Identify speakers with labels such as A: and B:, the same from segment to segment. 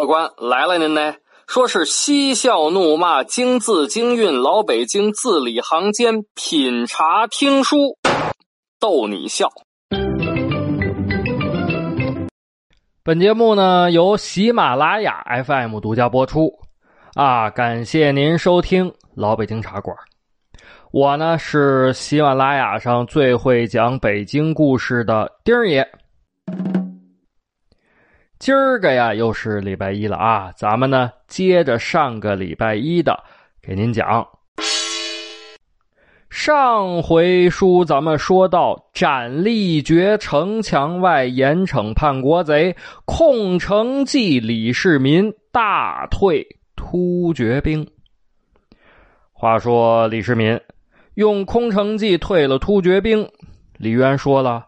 A: 客官来了，您呢？说是嬉笑怒骂，京字京韵，老北京字里行间，品茶听书，逗你笑。本节目呢由喜马拉雅 FM 独家播出，啊，感谢您收听老北京茶馆。我呢是喜马拉雅上最会讲北京故事的丁儿爷。今儿个呀，又是礼拜一了啊！咱们呢，接着上个礼拜一的给您讲。上回书咱们说到，斩立决城墙外严惩叛国贼，控城计李世民大退突厥兵。话说李世民用空城计退了突厥兵，李渊说了：“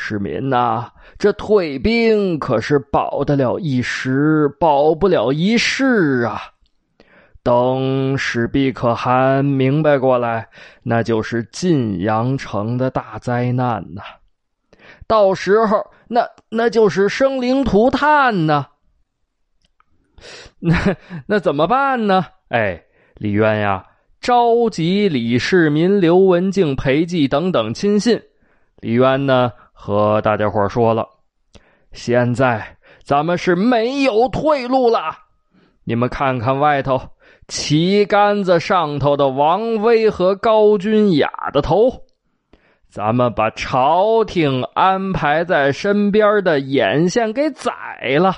A: 世民呐。”这退兵可是保得了一时，保不了一世啊！等史毕可汗明白过来，那就是晋阳城的大灾难呐！到时候，那那就是生灵涂炭呐！那那怎么办呢？哎，李渊呀，召集李世民、刘文静、裴寂等等亲信。李渊呢？和大家伙说了，现在咱们是没有退路了。你们看看外头旗杆子上头的王威和高君雅的头，咱们把朝廷安排在身边的眼线给宰了，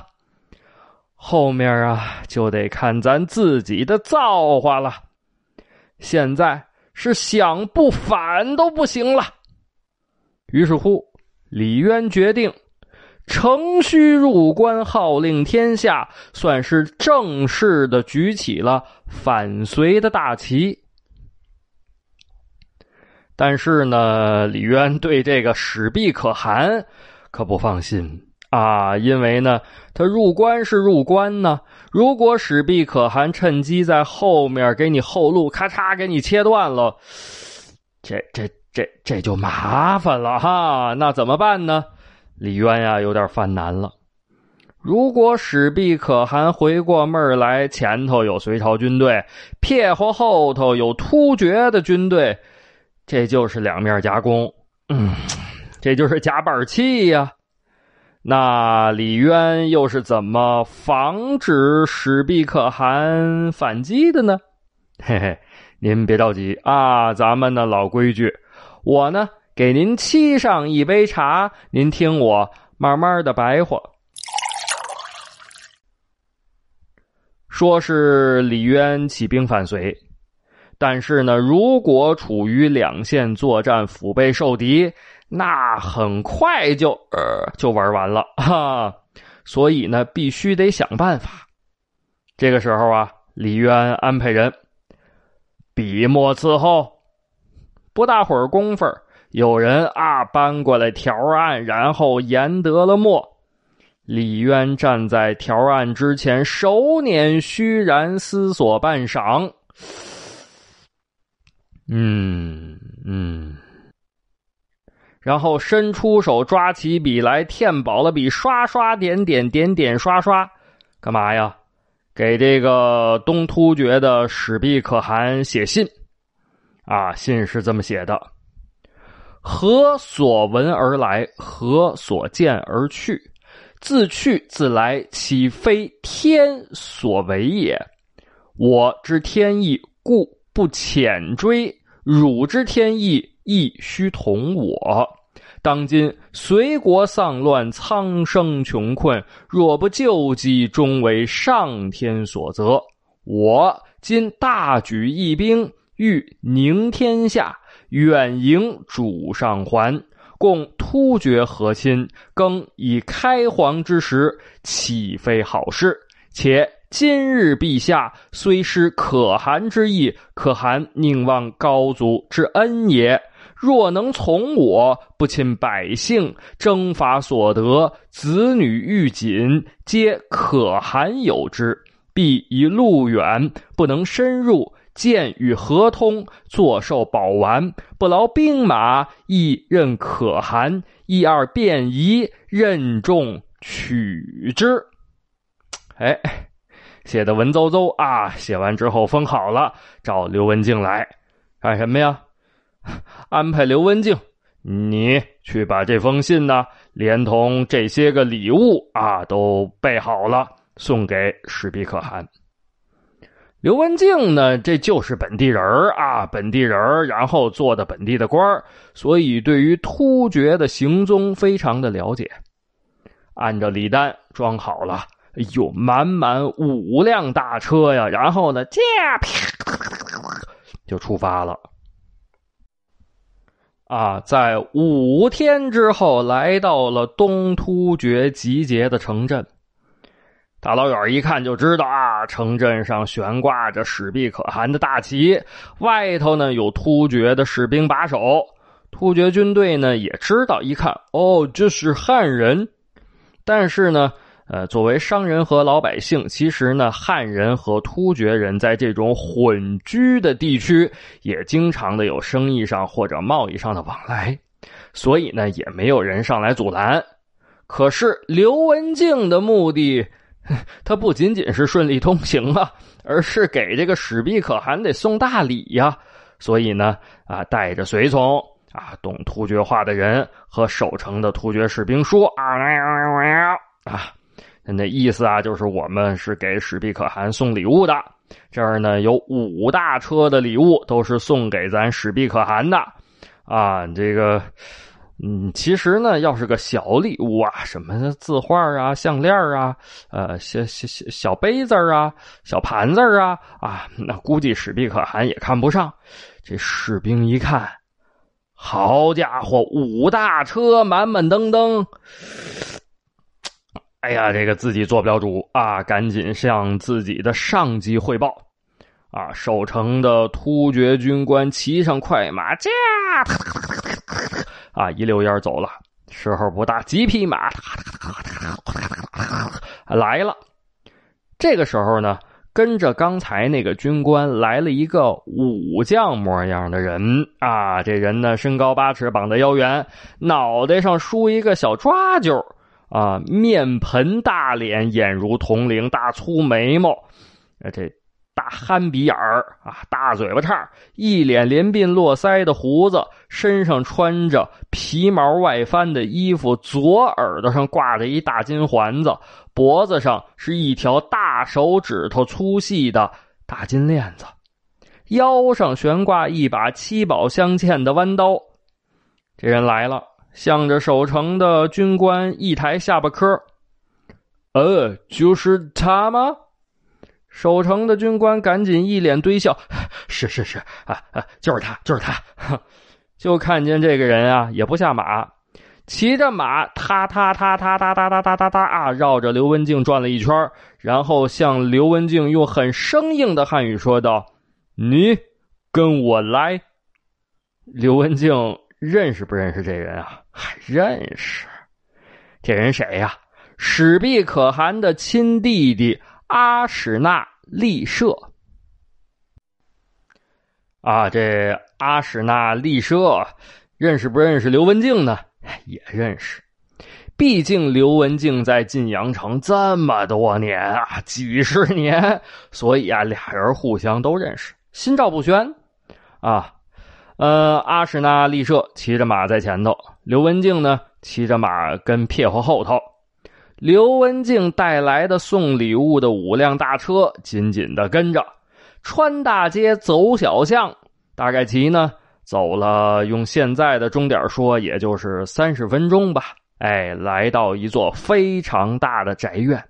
A: 后面啊就得看咱自己的造化了。现在是想不反都不行了。于是乎。李渊决定乘虚入关，号令天下，算是正式的举起了反隋的大旗。但是呢，李渊对这个史毕可汗可不放心啊，因为呢，他入关是入关呢，如果史毕可汗趁机在后面给你后路，咔嚓给你切断了，这这。这这就麻烦了哈，那怎么办呢？李渊呀，有点犯难了。如果史毕可汗回过味儿来，前头有隋朝军队，撇和后头有突厥的军队，这就是两面夹攻，嗯，这就是夹板气呀。那李渊又是怎么防止史毕可汗反击的呢？嘿嘿，您别着急啊，咱们的老规矩。我呢，给您沏上一杯茶，您听我慢慢的白话。说是李渊起兵反隋，但是呢，如果处于两线作战，腹背受敌，那很快就呃就玩完了哈。所以呢，必须得想办法。这个时候啊，李渊安排人笔墨伺候。不大会儿功夫，有人啊搬过来条案，然后研得了墨。李渊站在条案之前，手捻虚然，思索半晌。嗯嗯，然后伸出手抓起笔来，填饱了笔，刷刷点点点点刷刷，干嘛呀？给这个东突厥的史毕可汗写信。啊，信是这么写的：“何所闻而来？何所见而去？自去自来，岂非天所为也？我知天意，故不浅追；汝知天意，亦须同我。当今隋国丧乱，苍生穷困，若不救济，终为上天所责。我今大举义兵。”欲宁天下，远迎主上还，共突厥和亲，更以开皇之时，岂非好事？且今日陛下虽失可汗之意，可汗宁忘高祖之恩也。若能从我，不侵百姓，征伐所得，子女御锦，皆可汗有之。必以路远，不能深入。剑与合通，坐受宝丸，不劳兵马，亦任可汗。一二便宜，任重取之。哎，写的文绉绉啊！写完之后封好了，找刘文静来干什么呀？安排刘文静，你去把这封信呢，连同这些个礼物啊，都备好了，送给史必可汗。刘文静呢，这就是本地人啊，本地人然后做的本地的官所以对于突厥的行踪非常的了解。按照礼单装好了，哎呦，满满五辆大车呀！然后呢，驾就出发了。啊，在五天之后，来到了东突厥集结的城镇。大老远一看就知道啊，城镇上悬挂着史必可汗的大旗，外头呢有突厥的士兵把守。突厥军队呢也知道，一看哦，这是汉人。但是呢，呃，作为商人和老百姓，其实呢，汉人和突厥人在这种混居的地区，也经常的有生意上或者贸易上的往来，所以呢，也没有人上来阻拦。可是刘文静的目的。他不仅仅是顺利通行啊，而是给这个史必可汗得送大礼呀。所以呢，啊，带着随从啊，懂突厥话的人和守城的突厥士兵说啊，啊，那意思啊，就是我们是给史必可汗送礼物的。这儿呢，有五大车的礼物，都是送给咱史必可汗的。啊，这个。嗯，其实呢，要是个小礼物啊，什么字画啊、项链啊、呃，小小小小杯子啊、小盘子啊，啊，那估计史毕可汗也看不上。这士兵一看，好家伙，五大车满满登登，哎呀，这个自己做不了主啊，赶紧向自己的上级汇报。啊，守城的突厥军官骑上快马，驾。啊，一溜烟走了。时候不大，几匹马来了。这个时候呢，跟着刚才那个军官来了一个武将模样的人啊。这人呢，身高八尺，膀子腰圆，脑袋上梳一个小抓髻啊，面盆大脸，眼如铜铃，大粗眉毛，这。大憨鼻眼儿啊，大嘴巴叉，一脸连鬓络腮的胡子，身上穿着皮毛外翻的衣服，左耳朵上挂着一大金环子，脖子上是一条大手指头粗细的大金链子，腰上悬挂一把七宝镶嵌的弯刀。这人来了，向着守城的军官一抬下巴颏呃，就是他吗？守城的军官赶紧一脸堆笑：“ 是是是，啊啊，就是他，就是他。”就看见这个人啊，也不下马，骑着马，踏踏踏踏踏踏踏踏踏踏啊，绕着刘文静转了一圈，然后向刘文静用很生硬的汉语说道：“你跟我来。”刘文静认识不认识这人啊？还认识。这人谁呀？史必可汗的亲弟弟。阿史那利舍啊，这阿史那利舍认识不认识刘文静呢？也认识，毕竟刘文静在晋阳城这么多年啊，几十年，所以啊，俩人互相都认识，心照不宣啊。呃，阿史那利舍骑着马在前头，刘文静呢骑着马跟撇后后头。刘文静带来的送礼物的五辆大车紧紧的跟着，穿大街走小巷，大概齐呢走了，用现在的钟点说，也就是三十分钟吧。哎，来到一座非常大的宅院，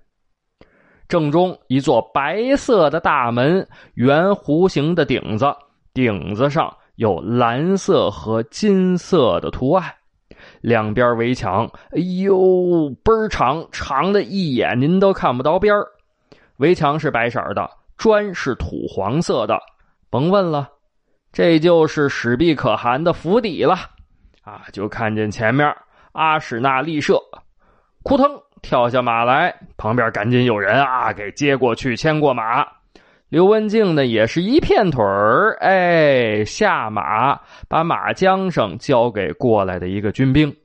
A: 正中一座白色的大门，圆弧形的顶子，顶子上有蓝色和金色的图案。两边围墙，哎呦，倍儿长，长的一眼您都看不到边儿。围墙是白色的，砖是土黄色的，甭问了，这就是史必可汗的府邸了。啊，就看见前面阿史那立舍，扑腾跳下马来，旁边赶紧有人啊给接过去，牵过马。刘文静呢，也是一片腿儿，哎，下马把马缰绳交给过来的一个军兵，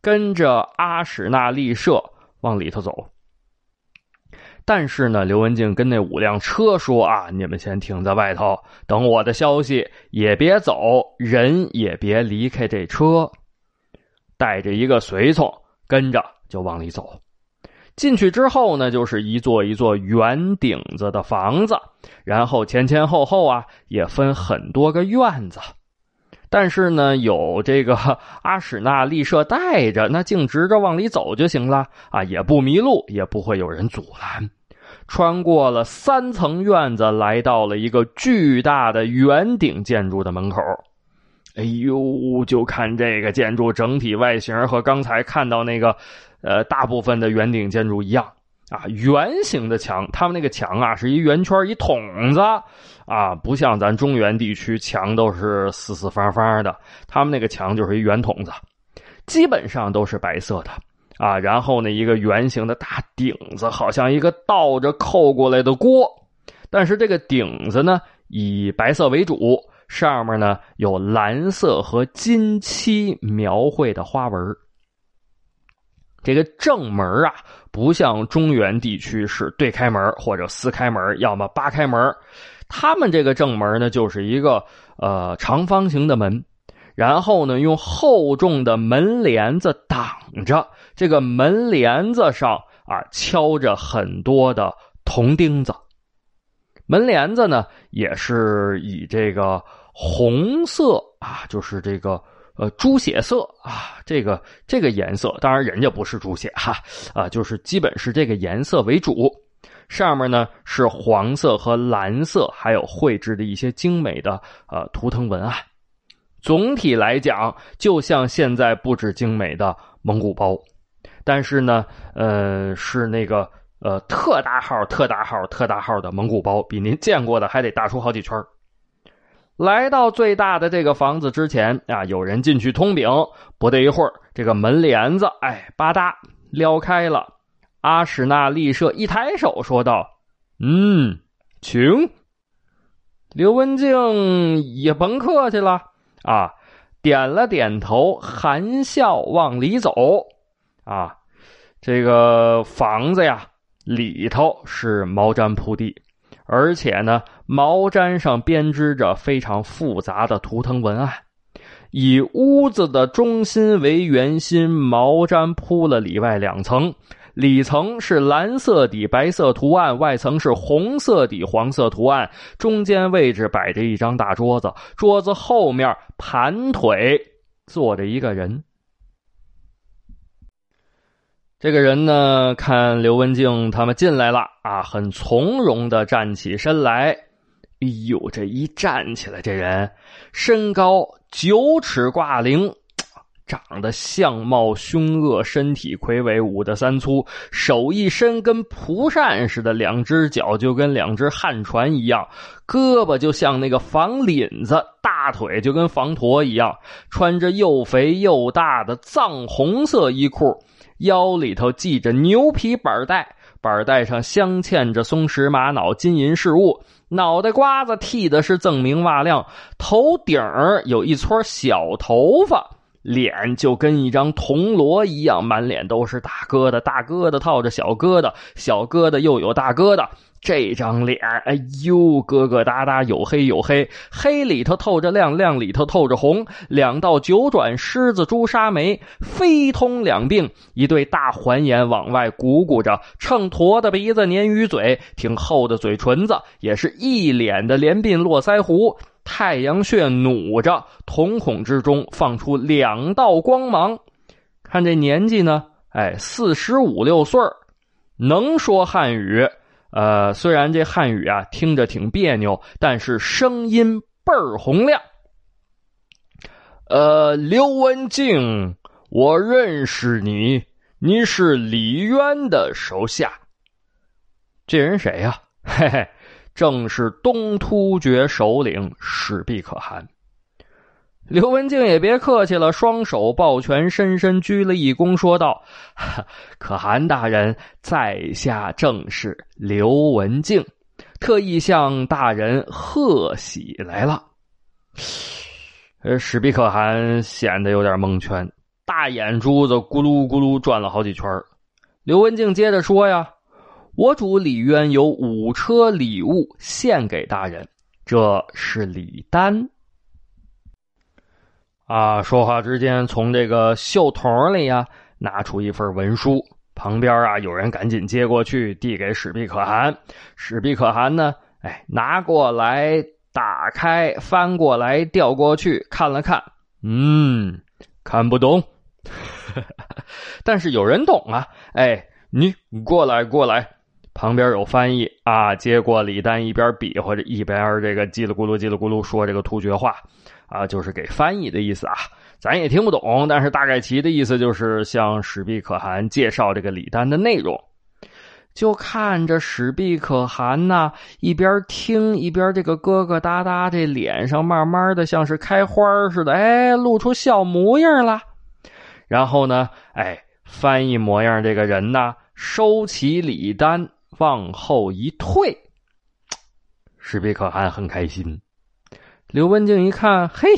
A: 跟着阿史那利舍往里头走。但是呢，刘文静跟那五辆车说啊：“你们先停在外头，等我的消息，也别走，人也别离开这车。”带着一个随从跟着就往里走。进去之后呢，就是一座一座圆顶子的房子，然后前前后后啊也分很多个院子。但是呢，有这个阿史那丽舍带着，那径直着往里走就行了啊，也不迷路，也不会有人阻拦。穿过了三层院子，来到了一个巨大的圆顶建筑的门口。哎呦，就看这个建筑整体外形和刚才看到那个，呃，大部分的圆顶建筑一样啊，圆形的墙。他们那个墙啊，是一圆圈一筒子啊，不像咱中原地区墙都是四四方方的，他们那个墙就是一圆筒子，基本上都是白色的。啊，然后呢，一个圆形的大顶子，好像一个倒着扣过来的锅，但是这个顶子呢以白色为主，上面呢有蓝色和金漆描绘的花纹。这个正门啊，不像中原地区是对开门或者四开门，要么八开门，他们这个正门呢就是一个呃长方形的门。然后呢，用厚重的门帘子挡着，这个门帘子上啊敲着很多的铜钉子。门帘子呢，也是以这个红色啊，就是这个呃猪血色啊，这个这个颜色，当然人家不是猪血哈啊，就是基本是这个颜色为主。上面呢是黄色和蓝色，还有绘制的一些精美的呃图腾文案。总体来讲，就像现在布置精美的蒙古包，但是呢，呃，是那个呃特大号、特大号、特大号的蒙古包，比您见过的还得大出好几圈来到最大的这个房子之前啊，有人进去通禀，不得一会儿，这个门帘子哎吧嗒撩开了。阿史那丽舍一抬手说道：“嗯，请。”刘文静也甭客气了。啊，点了点头，含笑往里走。啊，这个房子呀，里头是毛毡铺地，而且呢，毛毡上编织着非常复杂的图腾文案。以屋子的中心为圆心，毛毡铺了里外两层。里层是蓝色底白色图案，外层是红色底黄色图案。中间位置摆着一张大桌子，桌子后面盘腿坐着一个人。这个人呢，看刘文静他们进来了啊，很从容的站起身来。哎呦，这一站起来，这人身高九尺挂零。长得相貌凶恶，身体魁伟，五的三粗，手一伸跟蒲扇似的，两只脚就跟两只旱船一样，胳膊就像那个房领子，大腿就跟房驼一样，穿着又肥又大的藏红色衣裤，腰里头系着牛皮板带，板带上镶嵌着松石玛瑙金银饰物，脑袋瓜子剃的是锃明瓦亮，头顶儿有一撮小头发。脸就跟一张铜锣一样，满脸都是大疙瘩，大疙瘩套着小疙瘩，小疙瘩又有大疙瘩。这张脸，哎呦，疙疙瘩瘩，有黑有黑，黑里头透着亮，亮里头透着红。两道九转狮子朱砂眉，飞通两鬓，一对大环眼往外鼓鼓着，秤砣的鼻子，鲶鱼嘴，挺厚的嘴唇子，也是一脸的连鬓络腮胡。太阳穴努着，瞳孔之中放出两道光芒。看这年纪呢，哎，四十五六岁能说汉语。呃，虽然这汉语啊听着挺别扭，但是声音倍儿洪亮。呃，刘文静，我认识你，你是李渊的手下。这人谁呀？嘿嘿。正是东突厥首领史毕可汗。刘文静也别客气了，双手抱拳，深深鞠了一躬，说道：“ 可汗大人，在下正是刘文静，特意向大人贺喜来了。”呃，史毕可汗显得有点蒙圈，大眼珠子咕噜咕噜转了好几圈。刘文静接着说：“呀。”我主李渊有五车礼物献给大人，这是礼单。啊！说话之间，从这个袖筒里呀拿出一份文书，旁边啊有人赶紧接过去，递给史毕可汗。史毕可汗呢，哎，拿过来，打开，翻过来，调过去，看了看，嗯，看不懂，但是有人懂啊！哎，你过来，过来。旁边有翻译啊，接过李丹，一边比划着，一边这个叽里咕噜叽里咕噜说这个突厥话，啊，就是给翻译的意思啊，咱也听不懂，但是大概其的意思就是向史毕可汗介绍这个礼单的内容。就看着史毕可汗呐，一边听一边这个疙疙瘩瘩，这脸上慢慢的像是开花似的，哎，露出笑模样了。然后呢，哎，翻译模样这个人呢，收起礼单。往后一退，史毕可汗很开心。刘文静一看，嘿，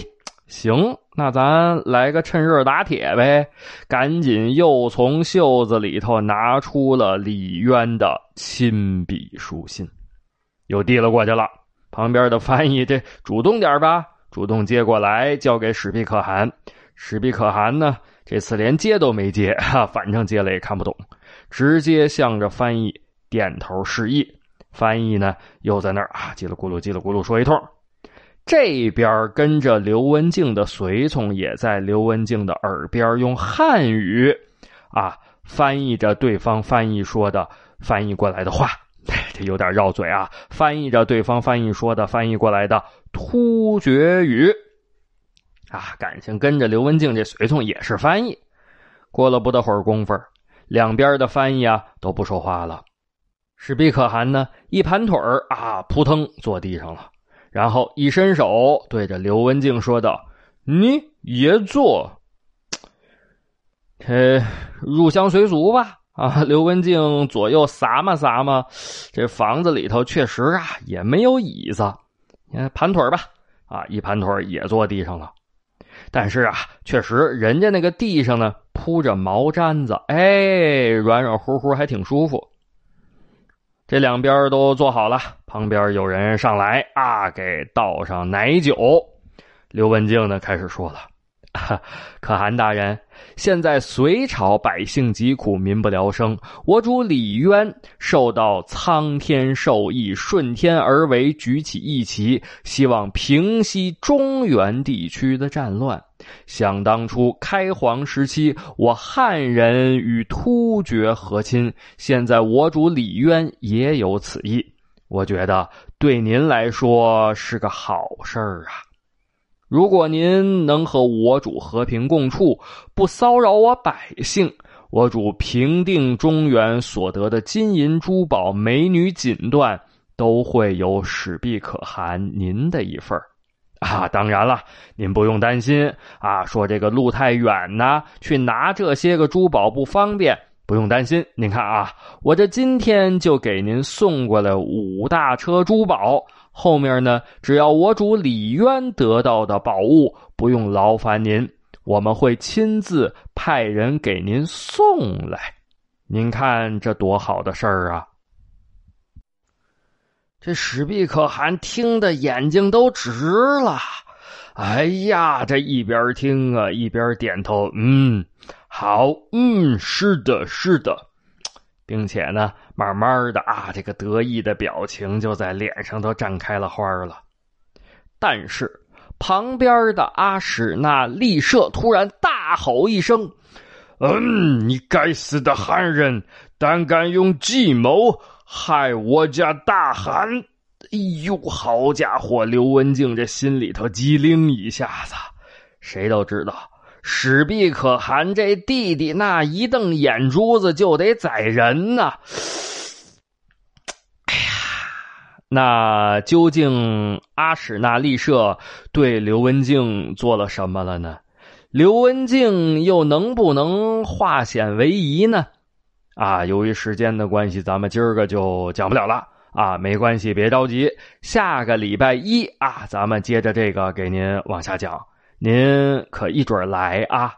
A: 行，那咱来个趁热打铁呗！赶紧又从袖子里头拿出了李渊的亲笔书信，又递了过去了。旁边的翻译这主动点吧，主动接过来交给史毕可汗。史毕可汗呢，这次连接都没接，哈，反正接了也看不懂，直接向着翻译。点头示意，翻译呢又在那儿啊叽里咕噜叽里咕噜说一通。这边跟着刘文静的随从也在刘文静的耳边用汉语啊翻译着对方翻译说的翻译过来的话，这有点绕嘴啊。翻译着对方翻译说的翻译过来的突厥语啊，感情跟着刘文静这随从也是翻译。过了不大会儿功夫，两边的翻译啊都不说话了。史毕可汗呢，一盘腿啊，扑腾坐地上了，然后一伸手对着刘文静说道：“你也坐，呃，入乡随俗吧。”啊，刘文静左右撒嘛撒嘛，这房子里头确实啊也没有椅子，你看盘腿吧，啊，一盘腿也坐地上了，但是啊，确实人家那个地上呢铺着毛毡子，哎，软软乎乎，还挺舒服。这两边都坐好了，旁边有人上来啊，给倒上奶酒。刘文静呢，开始说了：“ 可汗大人，现在隋朝百姓疾苦，民不聊生。我主李渊受到苍天授意，顺天而为，举起义旗，希望平息中原地区的战乱。”想当初开皇时期，我汉人与突厥和亲，现在我主李渊也有此意。我觉得对您来说是个好事儿啊！如果您能和我主和平共处，不骚扰我百姓，我主平定中原所得的金银珠宝、美女锦缎，都会有史毕可汗您的一份儿。啊，当然了，您不用担心啊。说这个路太远呢，去拿这些个珠宝不方便，不用担心。您看啊，我这今天就给您送过来五大车珠宝，后面呢，只要我主李渊得到的宝物，不用劳烦您，我们会亲自派人给您送来。您看这多好的事儿啊！这史毕可汗听的眼睛都直了，哎呀，这一边听啊一边点头，嗯，好，嗯，是的，是的，并且呢，慢慢的啊，这个得意的表情就在脸上都绽开了花了。但是旁边的阿史那利舍突然大吼一声：“嗯，你该死的汉人，胆敢用计谋！”害我家大汗！哎呦，好家伙！刘文静这心里头机灵一下子。谁都知道，史毕可汗这弟弟那一瞪眼珠子就得宰人呐。哎呀，那究竟阿史那利舍对刘文静做了什么了呢？刘文静又能不能化险为夷呢？啊，由于时间的关系，咱们今儿个就讲不了了啊。没关系，别着急，下个礼拜一啊，咱们接着这个给您往下讲，您可一准来啊。